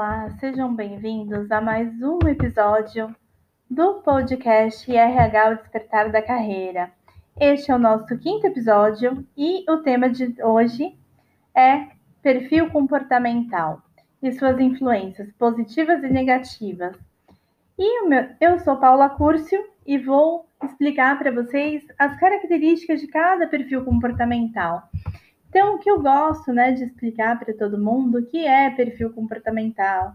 Olá, sejam bem-vindos a mais um episódio do podcast RH o Despertar da Carreira. Este é o nosso quinto episódio e o tema de hoje é perfil comportamental e suas influências positivas e negativas. E meu, eu sou Paula Curcio e vou explicar para vocês as características de cada perfil comportamental. Então, o que eu gosto, né, de explicar para todo mundo que é perfil comportamental,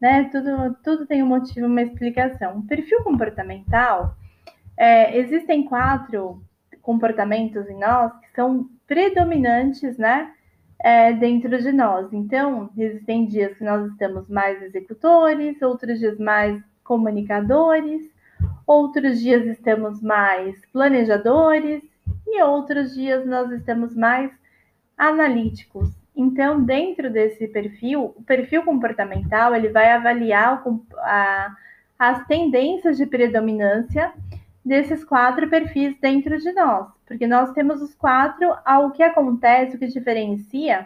né? Tudo, tudo tem um motivo, uma explicação. O perfil comportamental, é, existem quatro comportamentos em nós que são predominantes, né, é, dentro de nós. Então, existem dias que nós estamos mais executores, outros dias mais comunicadores, outros dias estamos mais planejadores e outros dias nós estamos mais analíticos. Então, dentro desse perfil, o perfil comportamental ele vai avaliar a, as tendências de predominância desses quatro perfis dentro de nós, porque nós temos os quatro, o que acontece, o que diferencia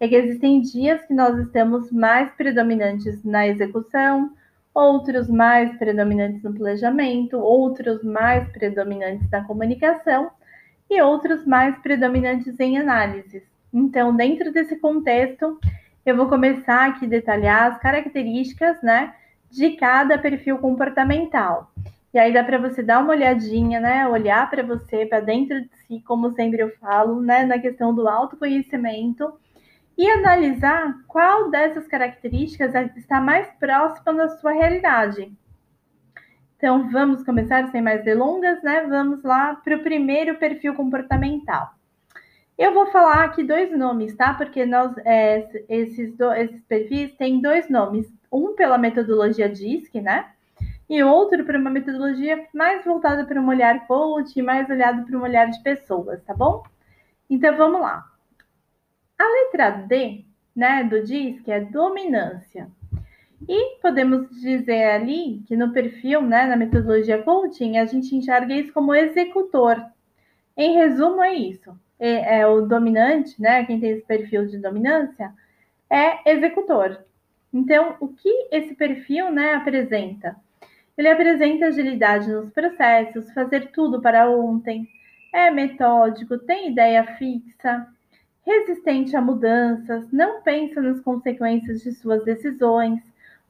é que existem dias que nós estamos mais predominantes na execução, outros mais predominantes no planejamento, outros mais predominantes na comunicação e outros mais predominantes em análises. Então, dentro desse contexto, eu vou começar aqui a detalhar as características, né, de cada perfil comportamental. E aí dá para você dar uma olhadinha, né, olhar para você, para dentro de si, como sempre eu falo, né, na questão do autoconhecimento e analisar qual dessas características está mais próxima da sua realidade. Então, vamos começar sem mais delongas, né? Vamos lá para o primeiro perfil comportamental. Eu vou falar aqui dois nomes, tá? Porque nós, é, esses, do, esses perfis têm dois nomes. Um pela metodologia DISC, né? E outro para uma metodologia mais voltada para um olhar coach, mais olhado para um olhar de pessoas, tá bom? Então vamos lá. A letra D, né, do DISC é dominância. E podemos dizer ali que no perfil, né, na metodologia coaching, a gente enxerga isso como executor. Em resumo, é isso é, é o dominante, né? Quem tem esse perfil de dominância é executor. Então, o que esse perfil, né, apresenta? Ele apresenta agilidade nos processos, fazer tudo para ontem, é metódico, tem ideia fixa, resistente a mudanças, não pensa nas consequências de suas decisões,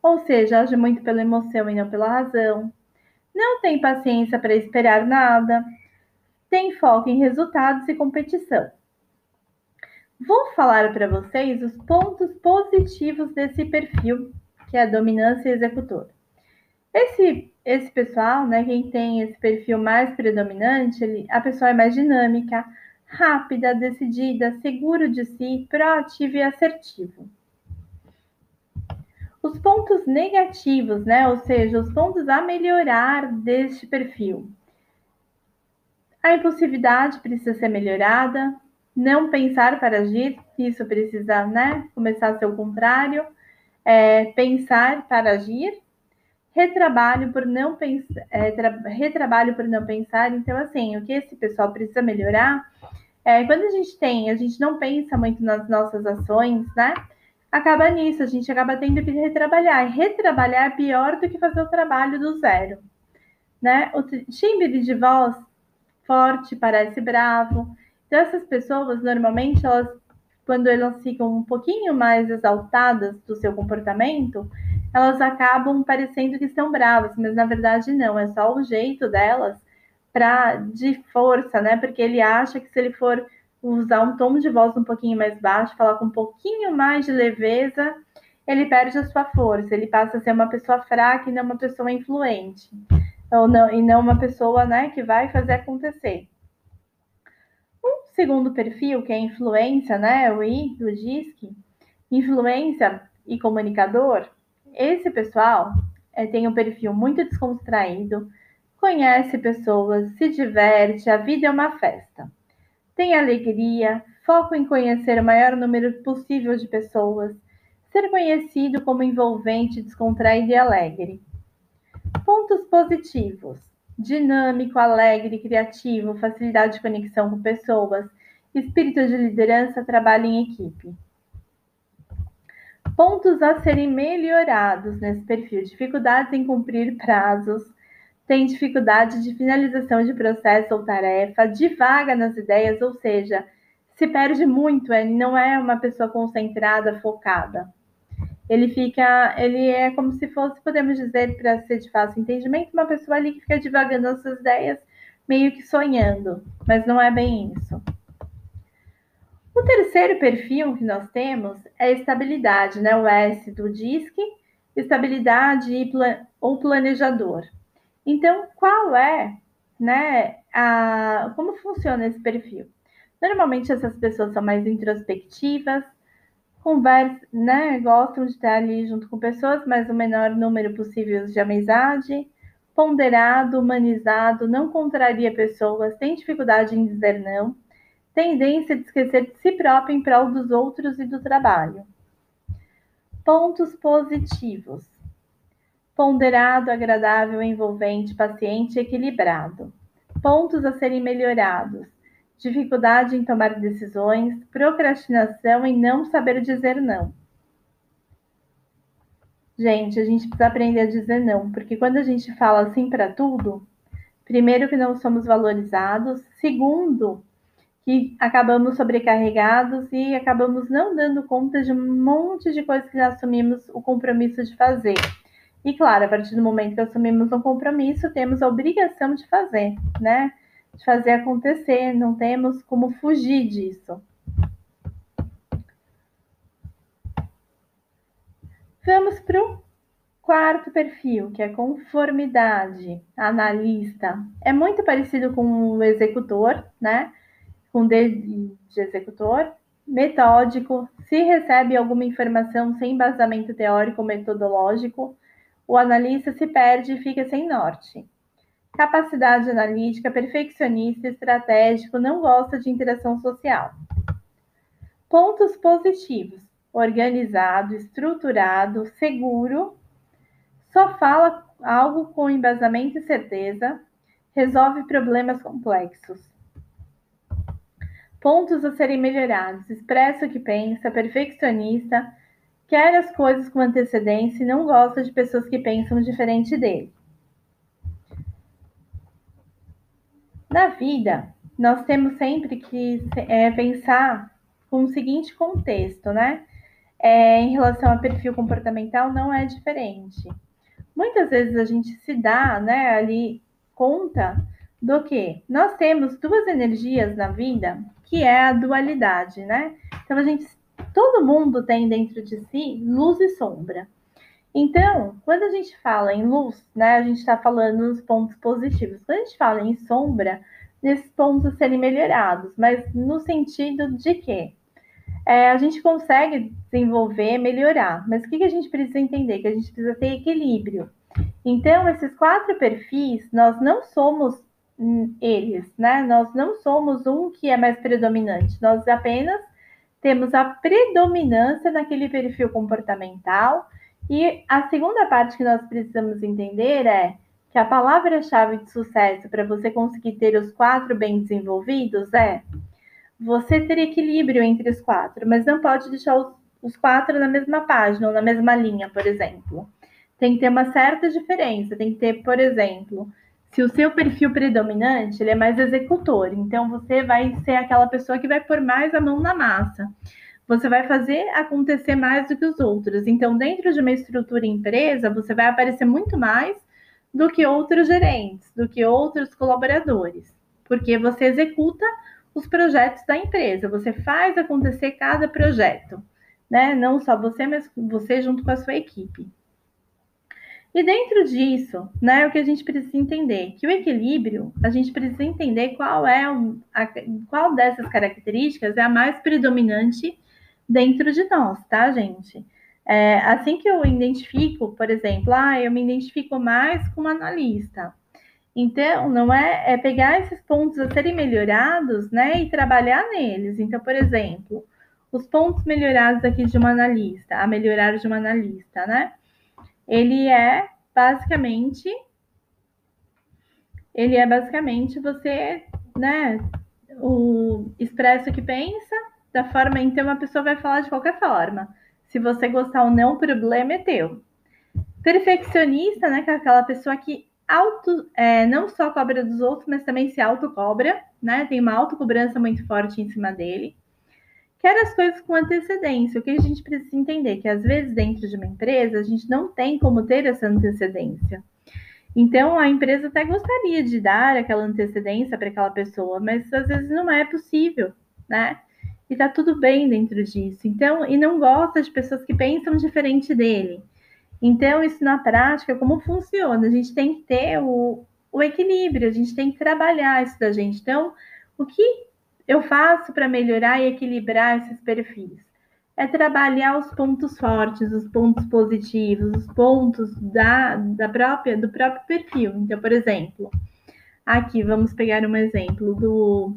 ou seja, age muito pela emoção e não pela razão. Não tem paciência para esperar nada, tem foco em resultados e competição. Vou falar para vocês os pontos positivos desse perfil, que é a dominância executora. Esse, esse pessoal, né, quem tem esse perfil mais predominante, ele, a pessoa é mais dinâmica, rápida, decidida, seguro de si, proativo e assertivo. Os pontos negativos, né, ou seja, os pontos a melhorar deste perfil. A impulsividade precisa ser melhorada, não pensar para agir, isso precisa né, começar a ser o contrário, é, pensar para agir, retrabalho por não pensar, é, retrabalho por não pensar. Então, assim, o que esse pessoal precisa melhorar é quando a gente tem, a gente não pensa muito nas nossas ações, né? Acaba nisso, a gente acaba tendo que retrabalhar. E retrabalhar é pior do que fazer o trabalho do zero. Né? O timbre de voz forte, parece bravo. Então, essas pessoas, normalmente, elas, quando elas ficam um pouquinho mais exaltadas do seu comportamento, elas acabam parecendo que estão bravas, mas na verdade não, é só o jeito delas para de força, né? Porque ele acha que se ele for usar um tom de voz um pouquinho mais baixo, falar com um pouquinho mais de leveza, ele perde a sua força, ele passa a ser uma pessoa fraca e não uma pessoa influente ou não, e não uma pessoa né, que vai fazer acontecer. Um segundo perfil, que é influência, né, o I do DISC, influência e comunicador, esse pessoal é, tem um perfil muito descontraído, conhece pessoas, se diverte, a vida é uma festa. Tem alegria, foco em conhecer o maior número possível de pessoas, ser conhecido como envolvente, descontraído e alegre. Pontos positivos: dinâmico, alegre, criativo, facilidade de conexão com pessoas, espírito de liderança, trabalho em equipe. Pontos a serem melhorados nesse perfil: dificuldades em cumprir prazos, tem dificuldade de finalização de processo ou tarefa, divaga nas ideias, ou seja, se perde muito, ele não é uma pessoa concentrada, focada. Ele fica, ele é como se fosse, podemos dizer, para ser de fácil entendimento, uma pessoa ali que fica divagando as suas ideias, meio que sonhando, mas não é bem isso. O terceiro perfil que nós temos é estabilidade, né? O S do DISC, estabilidade ou planejador. Então, qual é, né, a, como funciona esse perfil? Normalmente essas pessoas são mais introspectivas, conversam, né, gostam de estar ali junto com pessoas, mas o menor número possível de amizade, ponderado, humanizado, não contraria pessoas, tem dificuldade em dizer não, tendência de esquecer de si próprio em prol dos outros e do trabalho. Pontos positivos: ponderado, agradável, envolvente, paciente equilibrado. Pontos a serem melhorados: dificuldade em tomar decisões, procrastinação e não saber dizer não. Gente, a gente precisa aprender a dizer não, porque quando a gente fala assim para tudo, primeiro que não somos valorizados, segundo que acabamos sobrecarregados e acabamos não dando conta de um monte de coisas que assumimos o compromisso de fazer. E claro, a partir do momento que assumimos um compromisso, temos a obrigação de fazer, né? De fazer acontecer, não temos como fugir disso. Vamos para o quarto perfil, que é conformidade, analista. É muito parecido com o executor, né? com D de executor, metódico, se recebe alguma informação sem embasamento teórico ou metodológico, o analista se perde e fica sem norte. Capacidade analítica, perfeccionista, estratégico, não gosta de interação social. Pontos positivos: organizado, estruturado, seguro, só fala algo com embasamento e certeza, resolve problemas complexos. Pontos a serem melhorados: expressa o que pensa, perfeccionista, quer as coisas com antecedência e não gosta de pessoas que pensam diferente dele. Na vida, nós temos sempre que é, pensar com o seguinte contexto, né? É, em relação a perfil comportamental, não é diferente. Muitas vezes a gente se dá, né, ali conta do que nós temos duas energias na vida, que é a dualidade, né? Então a gente, todo mundo tem dentro de si luz e sombra. Então, quando a gente fala em luz, né, a gente está falando nos pontos positivos. Quando a gente fala em sombra, nesses pontos serem melhorados, mas no sentido de que é, a gente consegue desenvolver, melhorar. Mas o que, que a gente precisa entender? Que a gente precisa ter equilíbrio. Então, esses quatro perfis, nós não somos eles, né? Nós não somos um que é mais predominante, nós apenas temos a predominância naquele perfil comportamental. E a segunda parte que nós precisamos entender é que a palavra-chave de sucesso para você conseguir ter os quatro bem desenvolvidos é você ter equilíbrio entre os quatro, mas não pode deixar os, quatro na mesma página ou na mesma linha, por exemplo. Tem que ter uma certa diferença, tem que ter, por exemplo, se o seu perfil predominante ele é mais executor, então você vai ser aquela pessoa que vai pôr mais a mão na massa. Você vai fazer acontecer mais do que os outros. Então, dentro de uma estrutura empresa, você vai aparecer muito mais do que outros gerentes, do que outros colaboradores, porque você executa os projetos da empresa, você faz acontecer cada projeto, né? Não só você, mas você junto com a sua equipe. E dentro disso, né, o que a gente precisa entender? Que o equilíbrio, a gente precisa entender qual é a, qual dessas características é a mais predominante dentro de nós, tá, gente? É, assim que eu identifico, por exemplo, ah, eu me identifico mais como analista. Então, não é, é pegar esses pontos a serem melhorados, né, e trabalhar neles. Então, por exemplo, os pontos melhorados aqui de uma analista, a melhorar de uma analista, né? ele é basicamente ele é basicamente você, né, o expresso que pensa, forma então uma pessoa vai falar de qualquer forma, Se você gostar ou não, o problema é teu. Perfeccionista, né? Que é aquela pessoa que auto, é, não só cobra dos outros, mas também se autocobra, né? Tem uma autocobrança muito forte em cima dele. Quer as coisas com antecedência. O que a gente precisa entender? Que às vezes dentro de uma empresa a gente não tem como ter essa antecedência. Então a empresa até gostaria de dar aquela antecedência para aquela pessoa, mas às vezes não é possível, né? E tá tudo bem dentro disso. Então, e não gosta de pessoas que pensam diferente dele. Então, isso na prática, como funciona? A gente tem que ter o, o equilíbrio, a gente tem que trabalhar isso da gente. Então, o que eu faço para melhorar e equilibrar esses perfis? É trabalhar os pontos fortes, os pontos positivos, os pontos da, da própria, do próprio perfil. Então, por exemplo, aqui vamos pegar um exemplo do,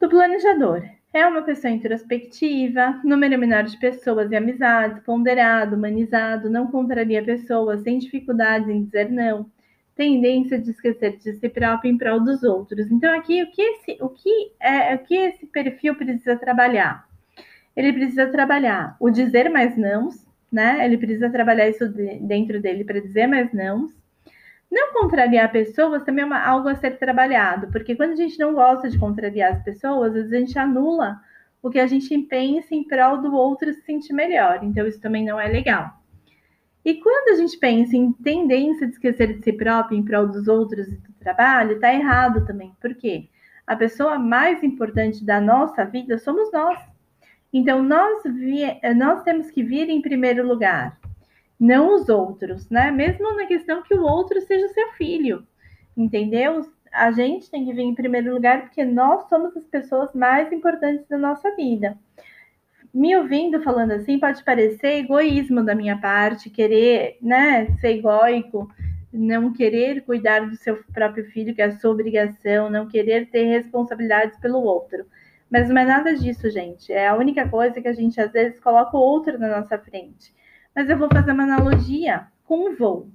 do planejador. É uma pessoa introspectiva, número menor de pessoas e amizades, ponderado, humanizado, não contraria pessoas, sem dificuldades em dizer não, tendência de esquecer de si próprio em prol dos outros. Então, aqui, o que esse, o que é, o que esse perfil precisa trabalhar? Ele precisa trabalhar o dizer mais não, né? Ele precisa trabalhar isso dentro dele para dizer mais não, não contrariar pessoas também é uma, algo a ser trabalhado, porque quando a gente não gosta de contrariar as pessoas, às vezes a gente anula o que a gente pensa em prol do outro se sentir melhor. Então, isso também não é legal. E quando a gente pensa em tendência de esquecer de si próprio em prol dos outros e do trabalho, está errado também. Por quê? A pessoa mais importante da nossa vida somos nós. Então, nós, nós temos que vir em primeiro lugar não os outros, né? Mesmo na questão que o outro seja seu filho, entendeu? A gente tem que vir em primeiro lugar porque nós somos as pessoas mais importantes da nossa vida. Me ouvindo falando assim pode parecer egoísmo da minha parte, querer, né, ser egóico, não querer cuidar do seu próprio filho, que é a sua obrigação, não querer ter responsabilidades pelo outro. Mas não é nada disso, gente. É a única coisa que a gente às vezes coloca o outro na nossa frente. Mas eu vou fazer uma analogia com um voo.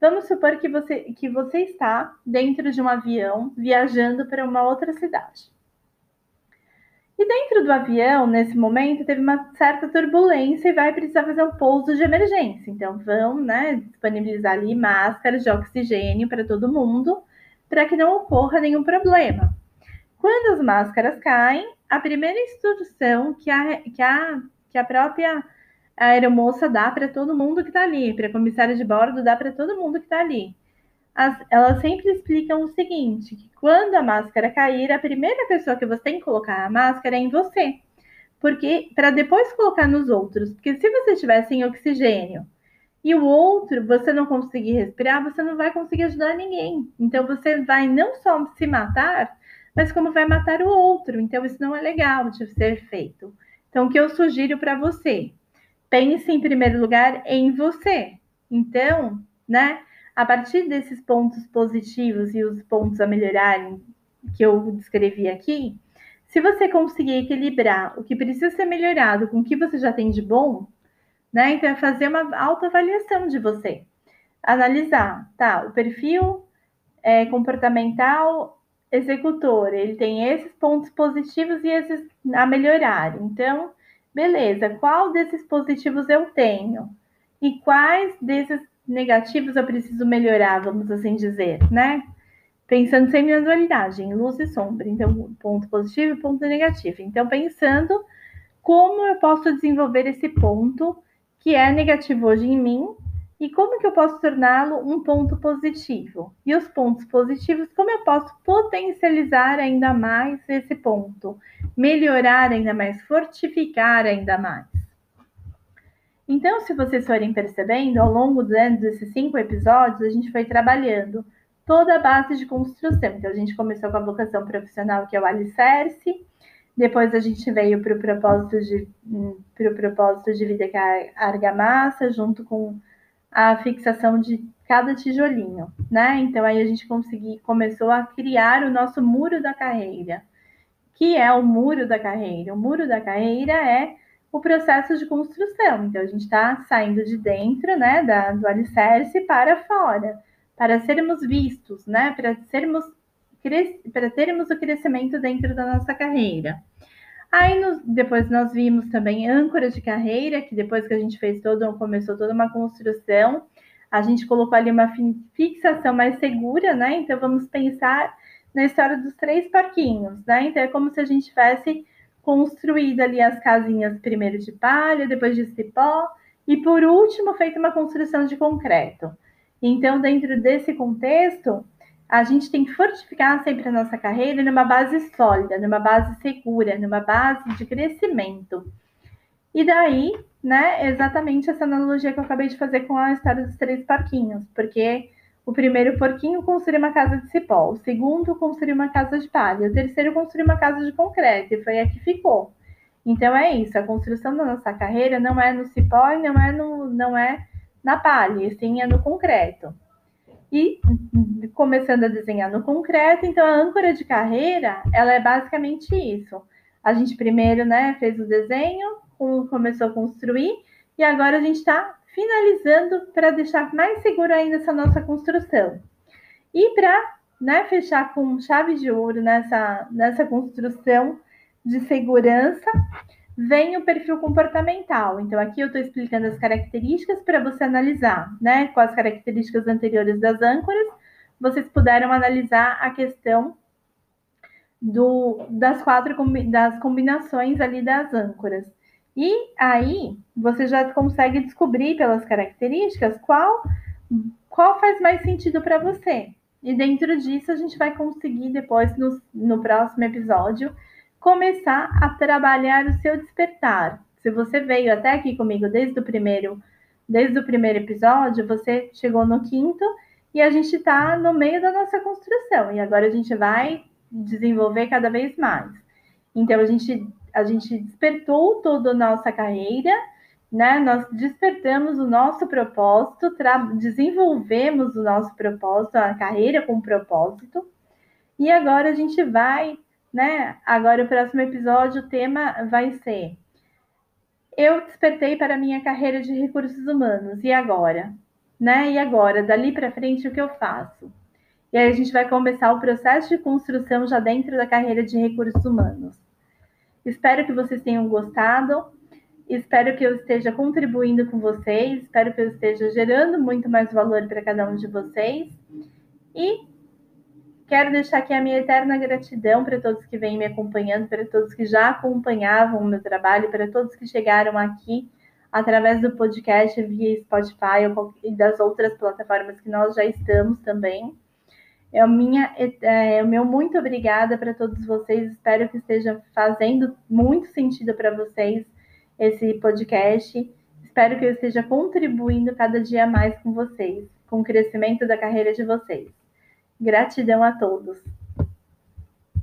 Vamos supor que você, que você está dentro de um avião viajando para uma outra cidade. E dentro do avião, nesse momento, teve uma certa turbulência e vai precisar fazer um pouso de emergência. Então, vão né, disponibilizar ali máscaras de oxigênio para todo mundo, para que não ocorra nenhum problema. Quando as máscaras caem, a primeira instrução que a, que a, que a própria a aeromoça dá para todo mundo que está ali, para a comissária de bordo dá para todo mundo que está ali. As, elas sempre explicam o seguinte: que quando a máscara cair, a primeira pessoa que você tem que colocar a máscara é em você. Porque para depois colocar nos outros, porque se você estiver sem oxigênio e o outro você não conseguir respirar, você não vai conseguir ajudar ninguém. Então você vai não só se matar, mas como vai matar o outro. Então isso não é legal de ser feito. Então o que eu sugiro para você? Pense em primeiro lugar em você. Então, né, a partir desses pontos positivos e os pontos a melhorarem que eu descrevi aqui, se você conseguir equilibrar o que precisa ser melhorado com o que você já tem de bom, né, então é fazer uma autoavaliação de você. Analisar, tá, o perfil é, comportamental executor, ele tem esses pontos positivos e esses a melhorar. Então, beleza, qual desses positivos eu tenho? E quais desses negativos eu preciso melhorar, vamos assim dizer, né? Pensando sempre na dualidade, em luz e sombra. Então, ponto positivo e ponto negativo. Então, pensando como eu posso desenvolver esse ponto que é negativo hoje em mim e como que eu posso torná-lo um ponto positivo? E os pontos positivos, como eu posso potencializar ainda mais esse ponto? Melhorar ainda mais, fortificar ainda mais. Então, se vocês forem percebendo, ao longo desses cinco episódios, a gente foi trabalhando toda a base de construção. Então, a gente começou com a vocação profissional, que é o alicerce, depois a gente veio para o propósito de, hum, propósito de vida, que é a argamassa, junto com a fixação de cada tijolinho, né? Então aí a gente consegui, começou a criar o nosso muro da carreira, que é o muro da carreira. O muro da carreira é o processo de construção. Então a gente está saindo de dentro, né, da, do alicerce para fora, para sermos vistos, né, para sermos para termos o crescimento dentro da nossa carreira. Aí depois nós vimos também âncora de carreira, que depois que a gente fez todo, começou toda uma construção, a gente colocou ali uma fixação mais segura, né? Então vamos pensar na história dos três parquinhos, né? Então é como se a gente tivesse construído ali as casinhas primeiro de palha, depois de cipó e por último feito uma construção de concreto. Então, dentro desse contexto, a gente tem que fortificar sempre a nossa carreira numa base sólida, numa base segura, numa base de crescimento. E daí, né, exatamente essa analogia que eu acabei de fazer com a história dos três parquinhos, porque o primeiro porquinho construiu uma casa de cipó, o segundo construiu uma casa de palha, o terceiro construiu uma casa de concreto, e foi a que ficou. Então é isso, a construção da nossa carreira não é no cipó e não é, no, não é na palha, sim é no concreto. E começando a desenhar no concreto, então a âncora de carreira, ela é basicamente isso. A gente primeiro, né, fez o desenho, começou a construir, e agora a gente está finalizando para deixar mais seguro ainda essa nossa construção. E para né, fechar com chave de ouro nessa, nessa construção de segurança, vem o perfil comportamental. Então, aqui eu estou explicando as características para você analisar, né? Com as características anteriores das âncoras, vocês puderam analisar a questão do, das quatro das combinações ali das âncoras. E aí você já consegue descobrir pelas características qual, qual faz mais sentido para você. E dentro disso a gente vai conseguir depois no, no próximo episódio começar a trabalhar o seu despertar. Se você veio até aqui comigo desde o primeiro, desde o primeiro episódio, você chegou no quinto e a gente está no meio da nossa construção. E agora a gente vai desenvolver cada vez mais. Então a gente a gente despertou toda a nossa carreira, né? Nós despertamos o nosso propósito, desenvolvemos o nosso propósito, a carreira com propósito. E agora a gente vai, né? Agora o próximo episódio, o tema vai ser eu despertei para minha carreira de recursos humanos. E agora? Né? E agora, dali para frente, o que eu faço? E aí a gente vai começar o processo de construção já dentro da carreira de recursos humanos. Espero que vocês tenham gostado. Espero que eu esteja contribuindo com vocês. Espero que eu esteja gerando muito mais valor para cada um de vocês. E quero deixar aqui a minha eterna gratidão para todos que vêm me acompanhando, para todos que já acompanhavam o meu trabalho, para todos que chegaram aqui através do podcast via Spotify e das outras plataformas que nós já estamos também. É, minha, é, é, o meu muito obrigada para todos vocês. Espero que esteja fazendo muito sentido para vocês esse podcast. Espero que eu esteja contribuindo cada dia mais com vocês, com o crescimento da carreira de vocês. Gratidão a todos.